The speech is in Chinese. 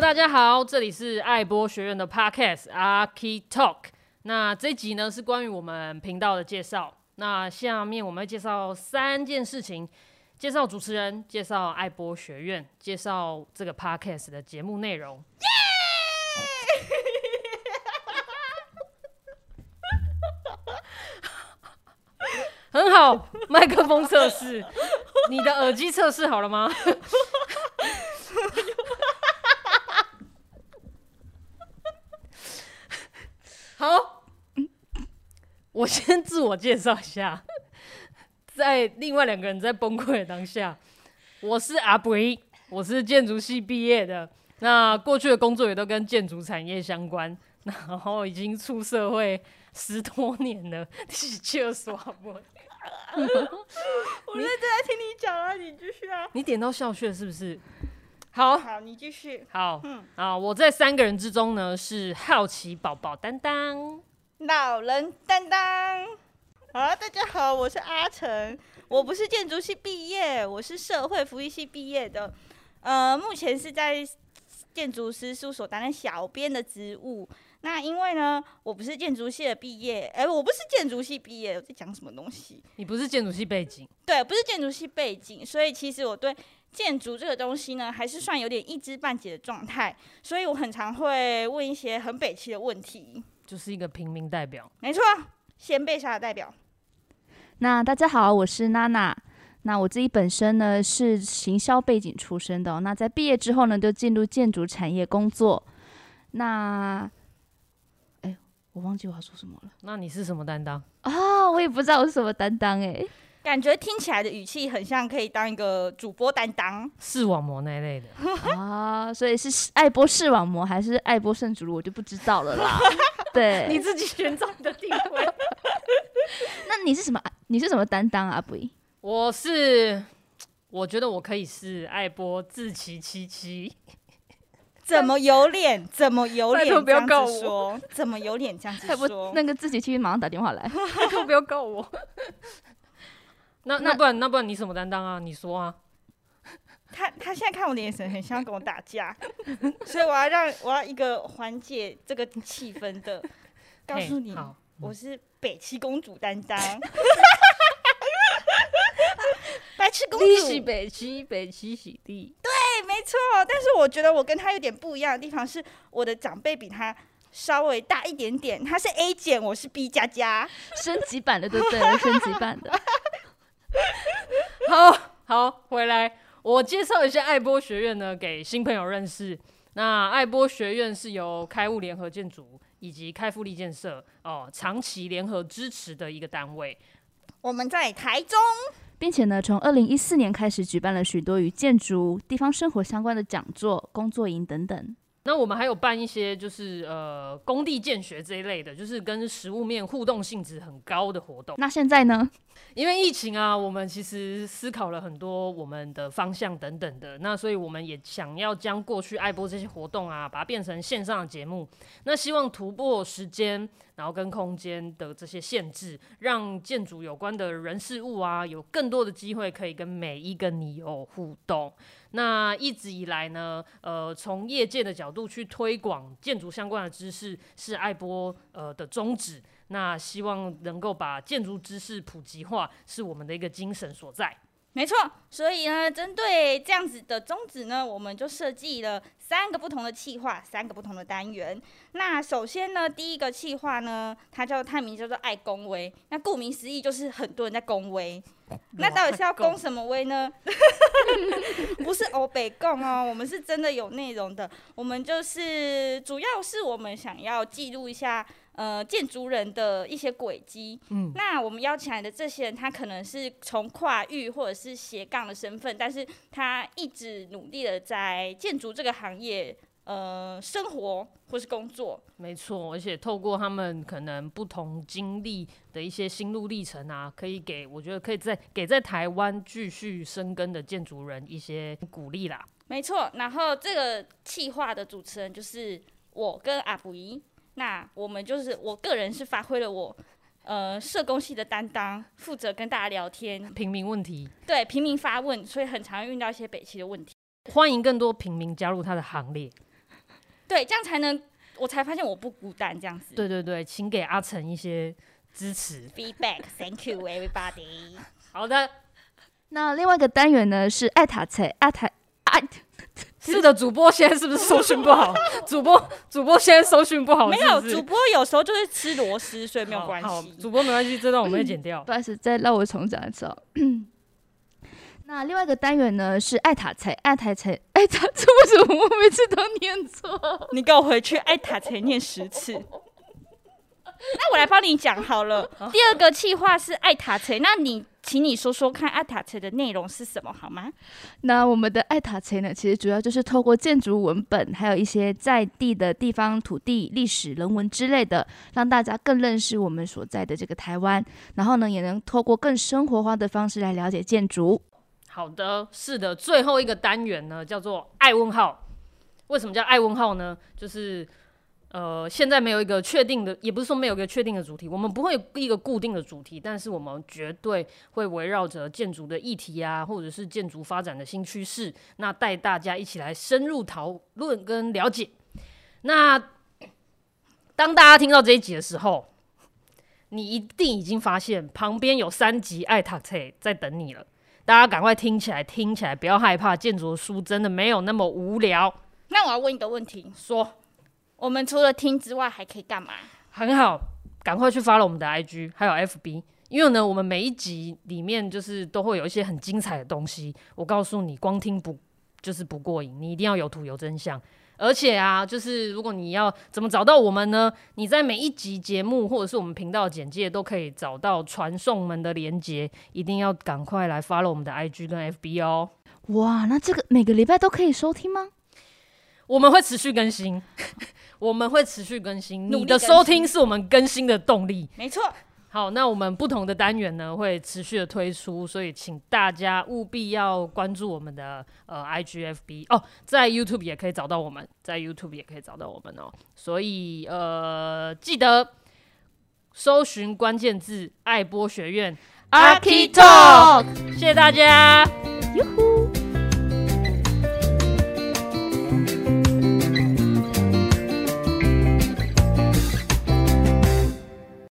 大家好，这里是爱播学院的 Podcast Archi Talk。那这集呢是关于我们频道的介绍。那下面我们会介绍三件事情：介绍主持人，介绍爱播学院，介绍这个 Podcast 的节目内容。很好，麦克风测试，你的耳机测试好了吗？好，我先自我介绍一下，在另外两个人在崩溃的当下，我是阿伯，我是建筑系毕业的，那过去的工作也都跟建筑产业相关，然后已经出社会十多年了，你笑什么？我认真在听你讲啊，你继续啊。你点到笑穴是不是？好，好，你继续。好，嗯，啊，我在三个人之中呢是好奇宝宝担当，老人担当。好，大家好，我是阿成，我不是建筑系毕业，我是社会福利系毕业的。呃，目前是在建筑师事务所担任小编的职务。那因为呢，我不是建筑系的毕业，哎、欸，我不是建筑系毕业，我在讲什么东西？你不是建筑系背景？对，不是建筑系背景，所以其实我对建筑这个东西呢，还是算有点一知半解的状态，所以我很常会问一些很北七的问题，就是一个平民代表。没错，先辈下的代表。那大家好，我是娜娜。那我自己本身呢是行销背景出身的，那在毕业之后呢，就进入建筑产业工作。那哎我忘记我要说什么了。那你是什么担当啊？我也不知道我是什么担当哎。感觉听起来的语气很像可以当一个主播担当，视网膜那一类的 啊。所以是爱播视网膜还是爱播圣主路，我就不知道了啦。对，你自己寻找你的定位。那你是什么？你是什么担当啊？不，我是，我觉得我可以是爱播志祺七七。怎么有脸？怎么有脸这样子说？怎么有脸这样子说？那个志祺七七马上打电话来，拜托不要告我。那那不然那不然你什么担当啊？你说啊。他他现在看我的眼神很像跟我打架，所以我要让我要一个缓解这个气氛的，告诉你，我是北七公主担当。白痴公主，北七北七喜地。对，没错。但是我觉得我跟他有点不一样的地方是，我的长辈比他稍微大一点点。他是 A 减，我是 B 加加，升级版的，对不对？升级版的。好好，回来，我介绍一下爱波学院呢，给新朋友认识。那爱波学院是由开物联合建筑以及开复力建设哦长期联合支持的一个单位。我们在台中。并且呢，从二零一四年开始举办了许多与建筑、地方生活相关的讲座、工作营等等。那我们还有办一些就是呃工地建学这一类的，就是跟实物面互动性质很高的活动。那现在呢？因为疫情啊，我们其实思考了很多我们的方向等等的。那所以我们也想要将过去爱播这些活动啊，把它变成线上的节目。那希望突破时间，然后跟空间的这些限制，让建筑有关的人事物啊，有更多的机会可以跟每一个你有互动。那一直以来呢，呃，从业界的角度去推广建筑相关的知识，是爱播呃的宗旨。那希望能够把建筑知识普及化，是我们的一个精神所在。没错，所以呢，针对这样子的宗旨呢，我们就设计了三个不同的企划，三个不同的单元。那首先呢，第一个企划呢，它叫它名叫做爱公威。那顾名思义，就是很多人在公威。那到底是要公什么威呢？不是欧北共哦，我们是真的有内容的。我们就是主要是我们想要记录一下。呃，建筑人的一些轨迹。嗯，那我们邀请来的这些人，他可能是从跨域或者是斜杠的身份，但是他一直努力的在建筑这个行业，呃，生活或是工作。没错，而且透过他们可能不同经历的一些心路历程啊，可以给我觉得可以在给在台湾继续生根的建筑人一些鼓励啦。没错，然后这个企划的主持人就是我跟阿布姨。那我们就是我个人是发挥了我，呃，社工系的担当，负责跟大家聊天，平民问题，对，平民发问，所以很常遇到一些北七的问题。欢迎更多平民加入他的行列。对，这样才能，我才发现我不孤单，这样子。对对对，请给阿成一些支持。Feedback，Thank you everybody。好的，那另外一个单元呢是艾塔菜，爱塔爱。是的，主播现在是不是搜讯不好？主播主播现在搜讯不好是不是？没有，主播有时候就是吃螺丝，所以没有关系。主播没关系，这段我们会剪掉。不好意思，再让我重讲一次哦。那另外一个单元呢是爱塔菜，爱塔菜，爱塔这，为什么我每次都念错？你给我回去爱塔菜念十次。那我来帮你讲好了。第二个气话是爱塔菜，那你。请你说说看，爱塔菜的内容是什么好吗？那我们的爱塔菜呢，其实主要就是透过建筑文本，还有一些在地的地方土地、历史、人文之类的，让大家更认识我们所在的这个台湾。然后呢，也能透过更生活化的方式来了解建筑。好的，是的，最后一个单元呢，叫做爱问号。为什么叫爱问号呢？就是。呃，现在没有一个确定的，也不是说没有一个确定的主题，我们不会一个固定的主题，但是我们绝对会围绕着建筑的议题啊，或者是建筑发展的新趋势，那带大家一起来深入讨论跟了解。那当大家听到这一集的时候，你一定已经发现旁边有三集爱塔菜在等你了，大家赶快听起来，听起来不要害怕，建筑书真的没有那么无聊。那我要问一个问题，说。我们除了听之外，还可以干嘛？很好，赶快去 follow 我们的 IG，还有 FB，因为呢，我们每一集里面就是都会有一些很精彩的东西。我告诉你，光听不就是不过瘾，你一定要有图有真相。而且啊，就是如果你要怎么找到我们呢？你在每一集节目或者是我们频道简介都可以找到传送门的连接，一定要赶快来 follow 我们的 IG 跟 FB 哦。哇，那这个每个礼拜都可以收听吗？我们会持续更新。我们会持续更新，你的收听是我们更新的动力。没错。好，那我们不同的单元呢会持续的推出，所以请大家务必要关注我们的呃 IGFB 哦，在 YouTube 也可以找到我们，在 YouTube 也可以找到我们哦。所以呃，记得搜寻关键字“爱播学院 Archi Talk”，谢谢大家。